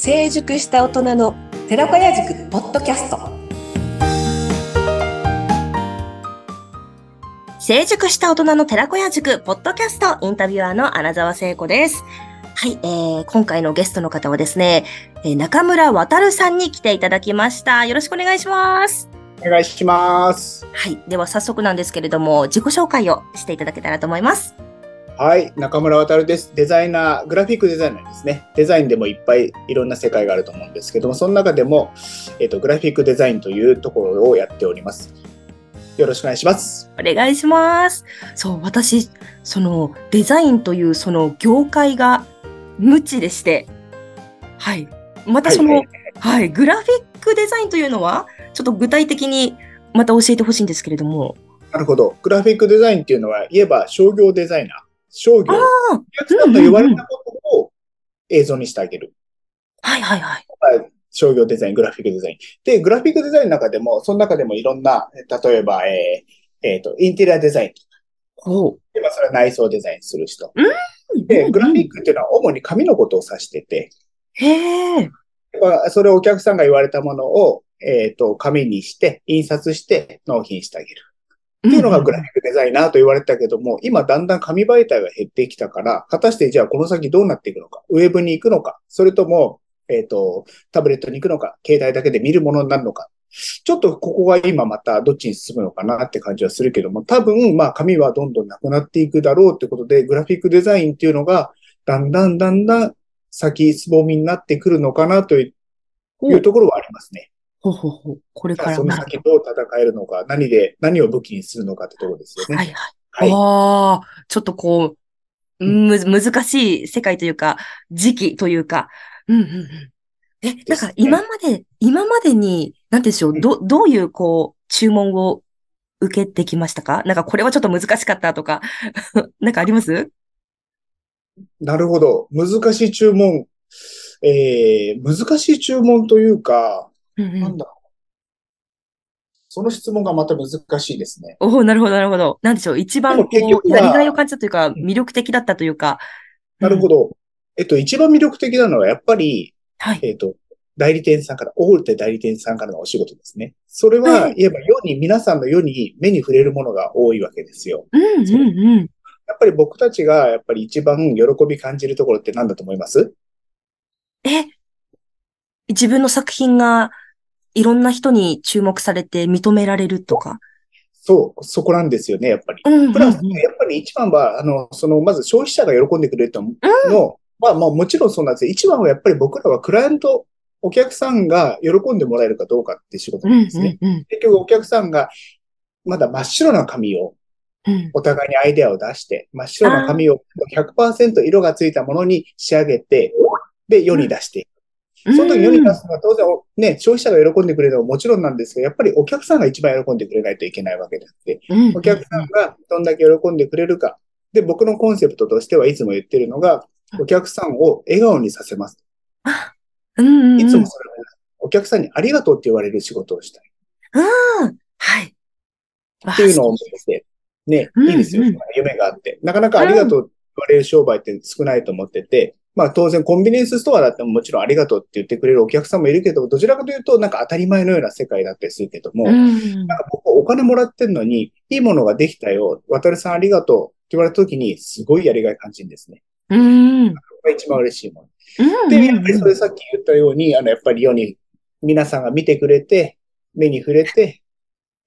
成熟した大人の寺子屋塾ポッドキャスト成熟した大人の寺子屋塾ポッドキャストインタビュアーの穴沢聖子です。はい、えー、今回のゲストの方はですね、えー中村渡さんに来ていただきました。よろしくお願いします。お願いします。はい、では早速なんですけれども、自己紹介をしていただけたらと思います。はい、中村渡です。デザイナー、グラフィックデザイナーですね。デザインでもいっぱいいろんな世界があると思うんですけども、その中でも、えっ、と、グラフィックデザインというところをやっております。よろしくお願いします。お願いします。そう、私、そのデザインというその業界が無知でして、はい。またその、ははいい、グラフィックデザインというのは、ちょっと具体的にまた教えてほしいんですけれども。なるほど。グラフィックデザインっていうのは、言えば商業デザイナー。商業。お客さんと言われたことを映像にしてあげる。はいはいはい。商業デザイン、グラフィックデザイン。で、グラフィックデザインの中でも、その中でもいろんな、例えば、えーえーと、インテリアデザインほう。でまあそれは内装デザインする人。うんで、グラフィックっていうのは主に紙のことを指してて、へえ。まあそれをお客さんが言われたものを、えっ、と、紙にして、印刷して納品してあげる。っていうのがグラフィックデザイナーと言われてたけども、今だんだん紙媒体が減ってきたから、果たしてじゃあこの先どうなっていくのか、ウェブに行くのか、それとも、えっ、と、タブレットに行くのか、携帯だけで見るものになるのか？ちょっとここが今またどっちに進むのかなって感じはするけども、多分まあ紙はどんどんなくなっていくだろうってことで、グラフィックデザインっていうのが、だんだんだんだん先すぼみになってくるのかなというところはありますね。ほうほうほう。これからその先どう戦えるのか、何で、何を武器にするのかってところですよね。はいはい。はい。ああ、ちょっとこう、む、難しい世界というか、時期というか、うんうんうん。え、なんか今まで、今までに、なんでしょう、ど、どういうこう、注文を受けてきましたか？なんかこれはちょっと難しかったとか、なんかあります？なるほど。難しい注文。えー、難しい注文というか、うんうん。なんだろう。その質問がまた難しいですね。おおなるほど、なるほど。なんでしょう、一番こう、やりがいを感じたというか、魅力的だったというか。ど。なるほど。えっと、一番魅力的なのはやっぱり、はい。えっと、代理店さんから、大手代理店さんからのお仕事ですね。それははい、言えば世に、皆さんの世に目に触れるものが多いわけですよ。うんうんうん。やっぱり僕たちが、やっぱり一番喜び感じるところって何だと思います？え、自分の作品がいろんな人に注目されて認められるとか。そう、そこなんですよね、やっぱり。うんうんうんプラス、やっぱり一番は、あの、その、まず消費者が喜んでくれるとの、まあまあもちろんそうなんですよ。一番はやっぱり僕らはクライアント、お客さんが喜んでもらえるかどうかって仕事うんなんですね。うんうん結局お客さんがまだ真っ白な紙をうん。お互いにアイデアを出して、真っ白な紙を100%色がついたものに仕上げて、で、世に出していく。その時世に出すのは当然、ね、消費者が喜んでくれるのはもちろんなんですが、やっぱりお客さんが一番喜んでくれないといけないわけであって、うんお客さんがどんだけ喜んでくれるか。で、僕のコンセプトとしてはいつも言ってるのが、お客さんを笑顔にさせます。うんうんうん。いつもそれをお客さんにありがとうって言われる仕事をしたい。うん。はい。っていうのを思って、ね、うんいいですようん。夢があって。なかなかありがとうって言われる商売って少ないと思ってて、まあ当然コンビニエンスストアだってももちろんありがとうって言ってくれるお客さんもいるけど、どちらかというとなんか当たり前のような世界だったりするけども、うん。なんか僕お金もらってんのに、いいものができたよ、渡さんありがとうって言われた時に、すごいやりがい感じるんですね。うん。これが一番嬉しいもの。うん。で、やっぱりそれさっき言ったように、あの、やっぱり世に皆さんが見てくれて、目に触れて、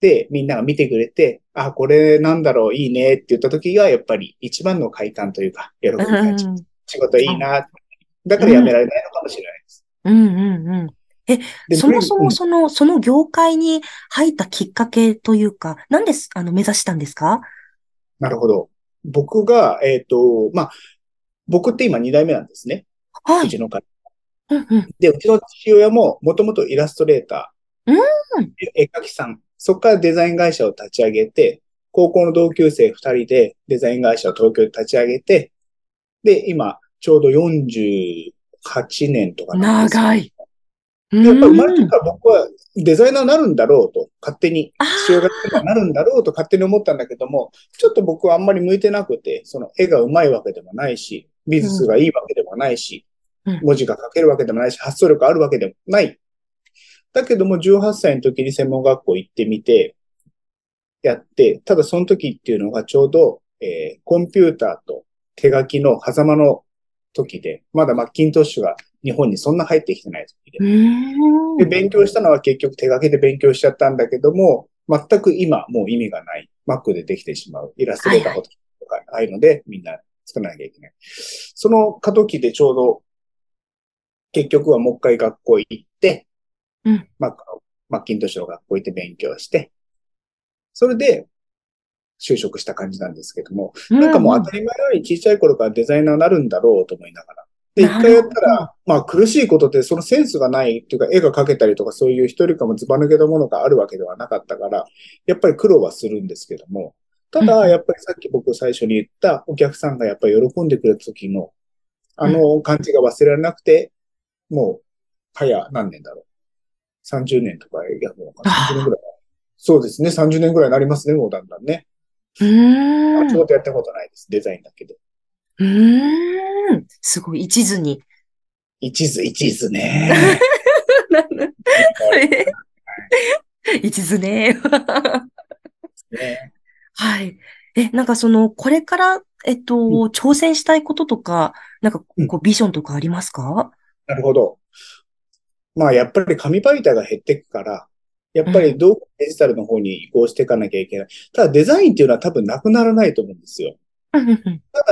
で、みんなが見てくれて、あ、これなんだろう、いいねって言った時が、やっぱり一番の快感というか、喜び感じる。仕事いいな。だからやめられないのかもしれないです。うんうんうん。え、でそもそうんもその、その業界に入ったきっかけというか、なんです、あの、目指したんですか？なるほど。僕が、えっ、と、まあ、僕って今二代目なんですね。はい。うちの家うんうん。で、うちの父親ももともとイラストレーター、うん絵描きさん。そこからデザイン会社を立ち上げて、高校の同級生二人でデザイン会社を東京で立ち上げて、で、今、ちょうど48年とかなんですよ。長い。でやっぱり生まれてうんから僕はデザイナーになるんだろうと、勝手に、父親がなるんだろうと勝手に思ったんだけども、ちょっと僕はあんまり向いてなくて、その絵が上手いわけでもないし、美術がいいわけでもないし、うん。文字が書けるわけでもないし、発想力あるわけでもない。だけども、18歳の時に専門学校行ってみて、やって、ただその時っていうのがちょうど、えーコンピューターと手書きの狭間の時で、まだマッキントッシュが日本にそんな入ってきてない時で。で、勉強したのは結局手書きで勉強しちゃったんだけども、全く今もう意味がない。Mac でできてしまう。イラストレーターとかああいうのでみんな作らなきゃいけない。その過渡期でちょうど、結局はもう一回学校行って、うんマッキントッシュの学校行って勉強して、それで就職した感じなんですけども、なんかもう当たり前のように小さい頃からデザイナーになるんだろうと思いながら。で、一回やったら、まあ苦しいことってそのセンスがないっていうか絵が描けたりとかそういう一人かもずば抜けたものがあるわけではなかったから、やっぱり苦労はするんですけども、たうんだやっぱりさっき僕最初に言ったお客さんがやっぱり喜んでくれた時のあの感じが忘れられなくて、もう早何年だろう。30年とかやるのかな。30年ぐらい。そうですね。30年ぐらいになりますね、もうだんだんね。うーん。仕事やったことないです。デザインだけで。うーん。すごい、一途に。一途、一途ね。一途ね。ねはい。え、なんかその、これから、えっと、う挑戦したいこととか、なんか、うんこう、ビジョンとかありますか？なるほど。まあ、やっぱり紙媒体が減っていくから、やっぱりどうデジタルの方に移行していかなきゃいけない。ただデザインっていうのは多分なくならないと思うんですよ。た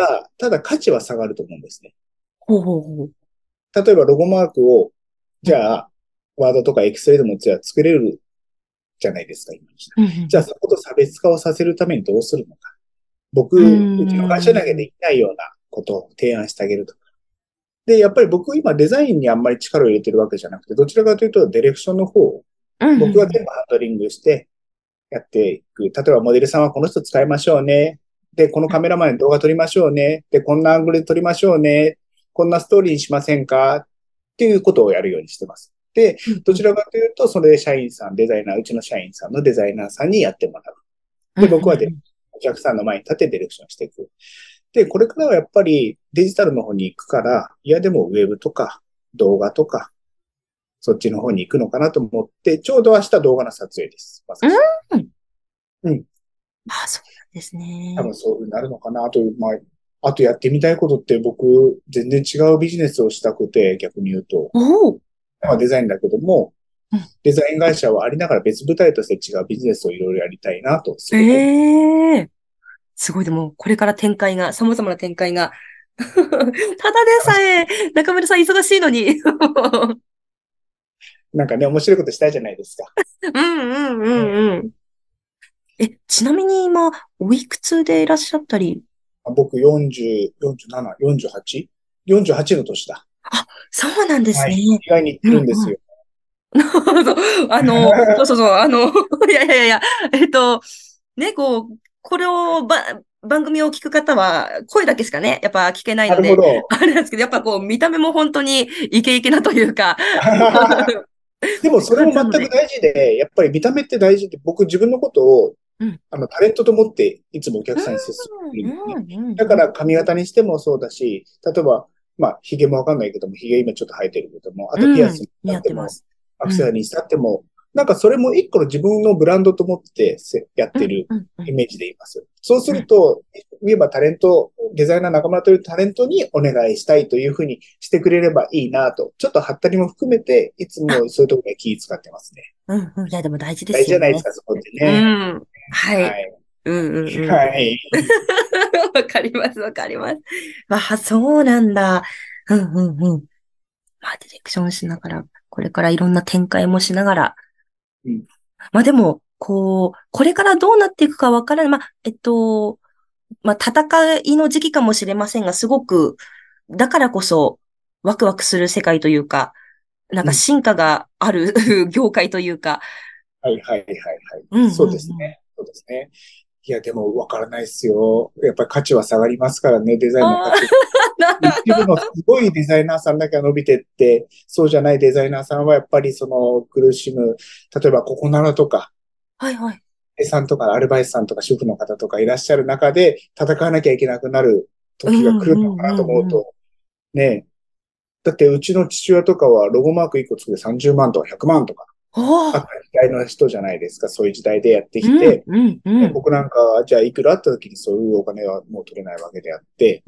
だ、ただ価値は下がると思うんですね。例えばロゴマークを、じゃあ、ワードとかエクセルでもじゃあ作れるじゃないですか、今。じゃあそこと差別化をさせるためにどうするのか。僕、ううんちの会社だけできないようなことを提案してあげるとか。で、やっぱり僕今デザインにあんまり力を入れてるわけじゃなくて、どちらかというとディレクションの方を僕は全部ハンドリングしてやっていく。例えばモデルさんはこの人使いましょうね。で、このカメラマンに動画撮りましょうね。で、こんなアングルで撮りましょうね。こんなストーリーにしませんか？っていうことをやるようにしてます。で、どちらかというと、それで社員さん、デザイナー、うちの社員さんのデザイナーさんにやってもらう。で僕はでお客さんの前に立ってディレクションしていく。で、これからはやっぱりデジタルの方に行くから、いやでもウェブとか動画とか、そっちの方に行くのかなと思って、ちょうど明日動画の撮影です。まさしあ、そうなんですね。多分そうなるのかな。あと、まあ、あとやってみたいことって僕、全然違うビジネスをしたくて、逆に言うと。まあデザインだけどもうん、デザイン会社はありながら別舞台として違うビジネスをいろいろやりたいなと、ええすごい、でも、これから展開が、様々な展開が。ただでさえ、中村さん忙しいのに。なんかね、面白いことしたいじゃないですか。うんうんうんうん。え、ちなみに今、おいくつでいらっしゃったり、僕40、47、48? 48の年だ。そうなんですね。意外に言ってるんですよ。そう あの、そうそうそう、あの、いやいやいやえっと、ね、こう、これをば、番組を聞く方は、声だけしかね、やっぱ聞けないのでなるほ、ど。あれなんですけど、やっぱこう、見た目も本当にイケイケなというか、でもそれも全く大事で、やっぱり見た目って大事で、僕自分のことを、うん。あの、タレントと思っていつもお客さんに接するだから髪型にしてもそうだし、例えば、まあ、髭もわかんないけども、髭今ちょっと生えてるけども、あとピアスに似合しっても、ってます。アクセサリーにしたっても、なんかそれも一個の自分のブランドと思ってせやってるイメージでいます。そうすると、言えばタレント、デザイナー中村というタレントにお願いしたいというふうにしてくれればいいなと、ちょっとハったりも含めて、いつもそういうところで気使ってますね。うんうん。いや、でも大事で大事すよね。じゃないですか、そこってうね。ん。はい。はい。うんうんうん。はい。わかります、わかります。あ、そうなんだ。うんうんうん。まあ、ディレクションしながら、これからいろんな展開もしながら。うんまあでも、こう、これからどうなっていくかわからない。まあ、えっと、まあ、戦いの時期かもしれませんが、すごく、だからこそ、ワクワクする世界というか、なんか進化がある 業界というか。はいはいはいうんうんうんはい。そうですね。そうですね。いや、でもわからないですよ。やっぱり価値は下がりますからね、デザインの価値。一部のすごいデザイナーさんだけが伸びてって、そうじゃないデザイナーさんはやっぱりその苦しむ、例えばここならとか、はいはい。生産とかアルバイトさんとか主婦の方とかいらっしゃる中で戦わなきゃいけなくなる時が来るのかなと思うと、ねえ。だってうちの父親とかはロゴマーク1個作って30万とか100万とかおーあった時代の人じゃないですか。そういう時代でやってきて、うん、うん、うん。僕なんかはじゃあいくらあった時にそういうお金はもう取れないわけであって、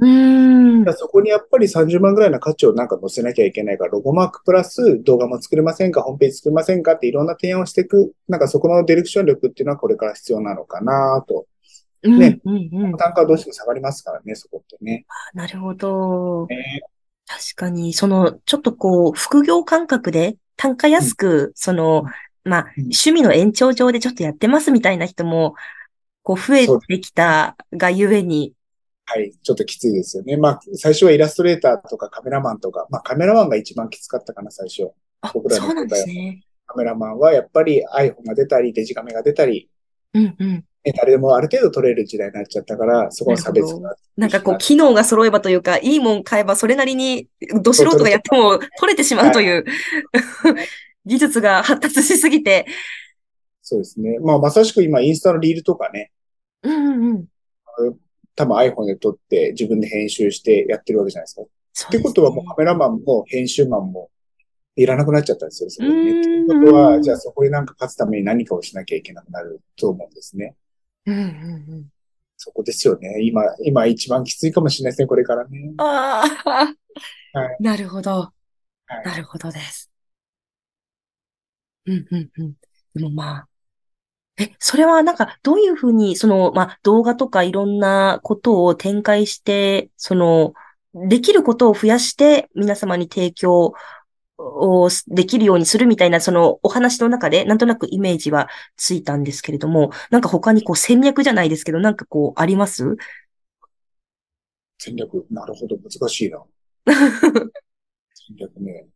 そこにやっぱり30万ぐらいの価値をなんか載せなきゃいけないから、ロゴマークプラス動画も作れませんか、ホームページ作れませんかっていろんな提案をしていく、なんかそこのディレクション力っていうのはこれから必要なのかなと。うん、ねうん、うん。単価はどうしても下がりますからね、そこってね。なるほど。ね確かに、その、ちょっとこう、副業感覚で、単価安く、その、まあ、うん趣味の延長上でちょっとやってますみたいな人も、こう、増えてきたがゆえに、はい、ちょっときついですよね。まあ、最初はイラストレーターとかカメラマンとか、まあカメラマンが一番きつかったかな、最初。あ、僕らのそうなんですね。カメラマンはやっぱり iPhone が出たり、デジカメが出たり、うん、うん。ね誰でもある程度撮れる時代になっちゃったから、そこの差別が。なんかこう、機能が揃えばというか、いいもん買えばそれなりに、ど素人がやっても取れてしまうという、技術が発達しすぎて、そうですね。まあ、まさしく今、インスタのリールとかね、うんうんうん。多分 iPhone で撮って自分で編集してやってるわけじゃないですか。そうってことはもうカメラマンも編集マンもいらなくなっちゃったんですよ、そこにね。ってことは、じゃあそこになんか勝つために何かをしなきゃいけなくなると思うんですね。うんうんうん。そこですよね。今、今一番きついかもしれないですね、これからね。ああ、はなるほど。はいなるほどです。うんうんうん。でもまあ、え、それはなんか、どういうふうに、その、まあ、動画とかいろんなことを展開して、その、できることを増やして、皆様に提供をできるようにするみたいな、そのお話の中で、なんとなくイメージはついたんですけれども、なんか他にこう戦略じゃないですけど、なんかこう、あります？戦略、なるほど、難しいな。戦略ね。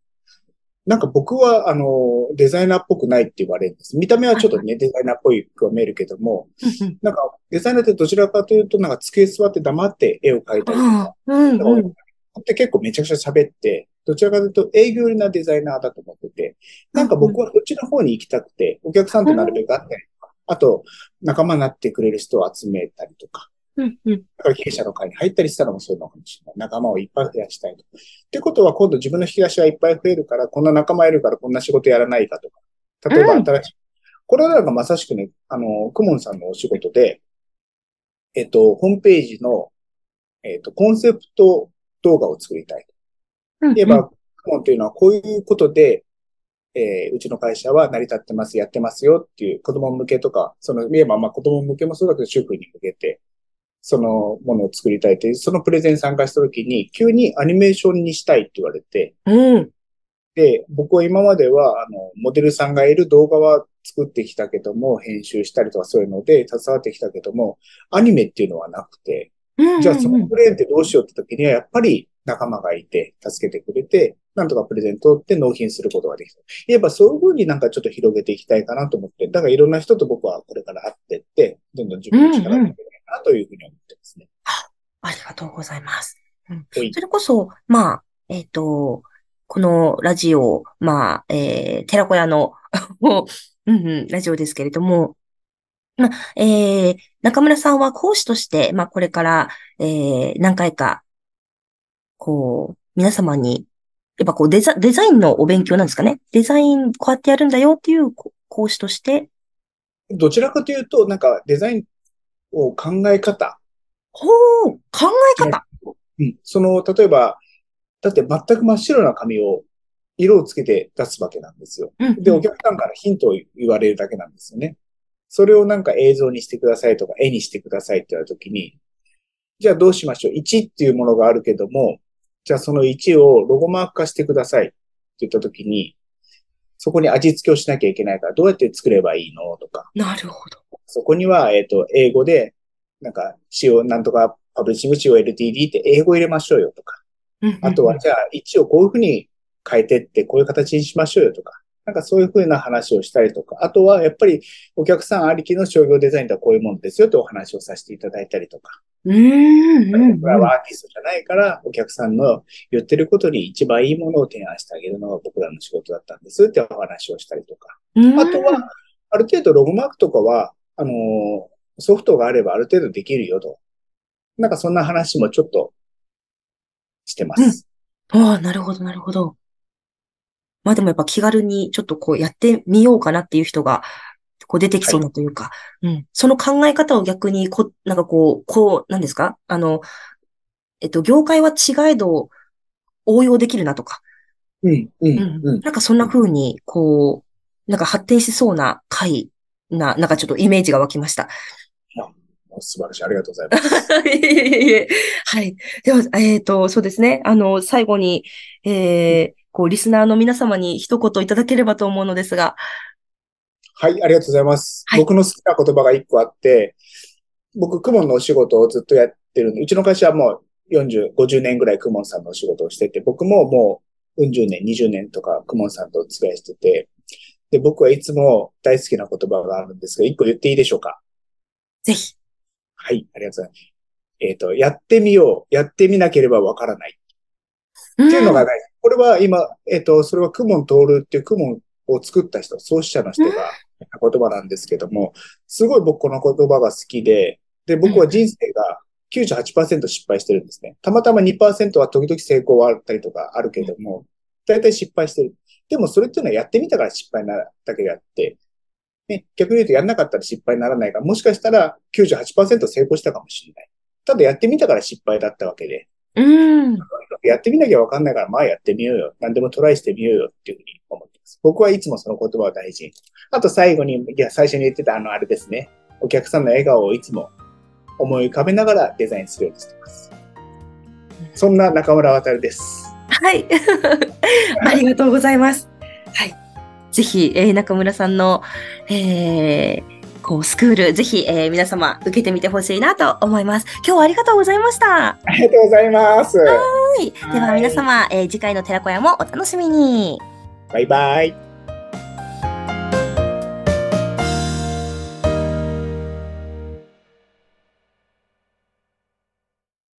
なんか僕は、あの、デザイナーっぽくないって言われるんです。見た目はちょっとね、デザイナーっぽいくは見えるけども、なんか、デザイナーってどちらかというと、なんか机座って黙って絵を描いたりとか、うんうん。って結構めちゃくちゃ喋って、どちらかというと営業寄りなデザイナーだと思ってて、なんか僕はそっちの方に行きたくて、お客さんとなるべく会ったりとか、あと仲間になってくれる人を集めたりとか、うんうん。だから経営者の会に入ったりしたのもそういうのかもしれない。仲間をいっぱい増やしたいと。ってことは今度自分の引き出しがいっぱい増えるから、こんな仲間いるからこんな仕事やらないかとか。例えば新しい。これはなんかまさしくね、あの、クモンさんのお仕事で、えっと、ホームページの、えっと、コンセプト動画を作りたい。うん言えば、クモンというのはこういうことで、えーうちの会社は成り立ってます、やってますよっていう子供向けとか、その、言えばまあ子供向けもそうだけど、主婦に向けて、そのものを作りたいという、そのプレゼン参加したときに、急にアニメーションにしたいって言われて、うん。で、僕は今までは、あの、モデルさんがいる動画は作ってきたけども、編集したりとかそういうので携わってきたけども、アニメっていうのはなくて、うん。じゃあそのプレゼンってどうしようって時には、やっぱり仲間がいて、助けてくれて、なんとかプレゼントって納品することができた。言えばそういう風になんかちょっと広げていきたいかなと思って、だからいろんな人と僕はこれから会ってって、どんどん自分の力を上げていきたいなというふうに思ってますね。ありがとうございます。うんはいそれこそ、まあ、えっ、と、このラジオ、まあ、えー、寺子屋の、うんうん、ラジオですけれども、まあ、えー、中村さんは講師として、まあ、これから、えー、何回か、こう、皆様に、やっぱこうデザ、デザインのお勉強なんですかね。デザイン、こうやってやるんだよっていうこ講師として、どちらかというと、なんかデザインを考え方、ほう、考え方。うん、その、例えば、だって全く真っ白な紙を色をつけて出すわけなんですよ。うんで、お客さんからヒントを言われるだけなんですよね。それをなんか映像にしてくださいとか、絵にしてくださいって言われたときに、じゃあどうしましょう ?1 っていうものがあるけども、じゃあその1をロゴマーク化してください。って言ったときに、そこに味付けをしなきゃいけないから、どうやって作ればいいの？とか、なるほど。そこには、えっ、と、英語で、なんか、CO、なんとか、パブリッシング COLTD って英語入れましょうよとか、あとは、じゃあ、1をこういうふうに変えてって、こういう形にしましょうよとか、なんかそういうふうな話をしたりとか、あとは、やっぱり、お客さんありきの商業デザインとはこういうものですよってお話をさせていただいたりとか、うーんうんうん。僕らはアーティストじゃないから、お客さんの言ってることに一番いいものを提案してあげるのが僕らの仕事だったんですってお話をしたりとか、うんあとは、ある程度ロゴマークとかは、あのーソフトがあればある程度できるよと。なんかそんな話もちょっとしてます。ああ、なるほど、なるほど。まあでもやっぱ気軽にちょっとこうやってみようかなっていう人が、こう出てきそうなというか、うん。その考え方を逆にこ、なんかこう、こう、なんですか？あの、えっと、業界は違えど応用できるなとか、うん、う、うんん。うん。なんかそんな風に、こう、なんか発展しそうな回な、なんかちょっとイメージが湧きました。素晴らしい。ありがとうございます。いえいえいえはい。では、えっ、と、そうですね。あの、最後に、えー、こう、リスナーの皆様に一言いただければと思うのですが。はい、ありがとうございます。はい僕の好きな言葉が一個あって、僕、クモンのお仕事をずっとやってるんで、うちの会社はもう40、50年ぐらいクモンさんのお仕事をしてて、僕ももう、うん十年、20年とかクモンさんとお付き合いしてて、で、僕はいつも大好きな言葉があるんですが、一個言っていいでしょうか？ぜひ。はい、ありがとうございます。えっ、と、やってみよう。やってみなければわからない。っっていうのがね、これは今、えっ、と、それはクモントールっていうクモンを作った人、創始者の人が言った言葉なんですけども、すごい僕この言葉が好きで、で、僕は人生が98%失敗してるんですね。たまたま2%は時々成功はあったりとかあるけども、大体失敗してる。でもそれっていうのはやってみたから失敗なだけであって、ね、逆に言うとやんなかったら失敗にならないから、もしかしたら98%成功したかもしれない。ただやってみたから失敗だったわけで、うん。やってみなきゃわかんないから、まあやってみようよ。何でもトライしてみようよっていうふうに思ってます。僕はいつもその言葉を大事に。あと最後に、いや、最初に言ってたあの、あれですね。お客さんの笑顔をいつも思い浮かべながらデザインするようにしてます。そんな中村渡です。はい。ありがとうございます。はい。ぜひ、えー中村さんの、えー、こう、スクール、ぜひ、えー皆様、受けてみてほしいなと思います。今日はありがとうございました。ありがとうございます。はい。では、はい皆様、えー次回の寺子屋もお楽しみに。バイバイ。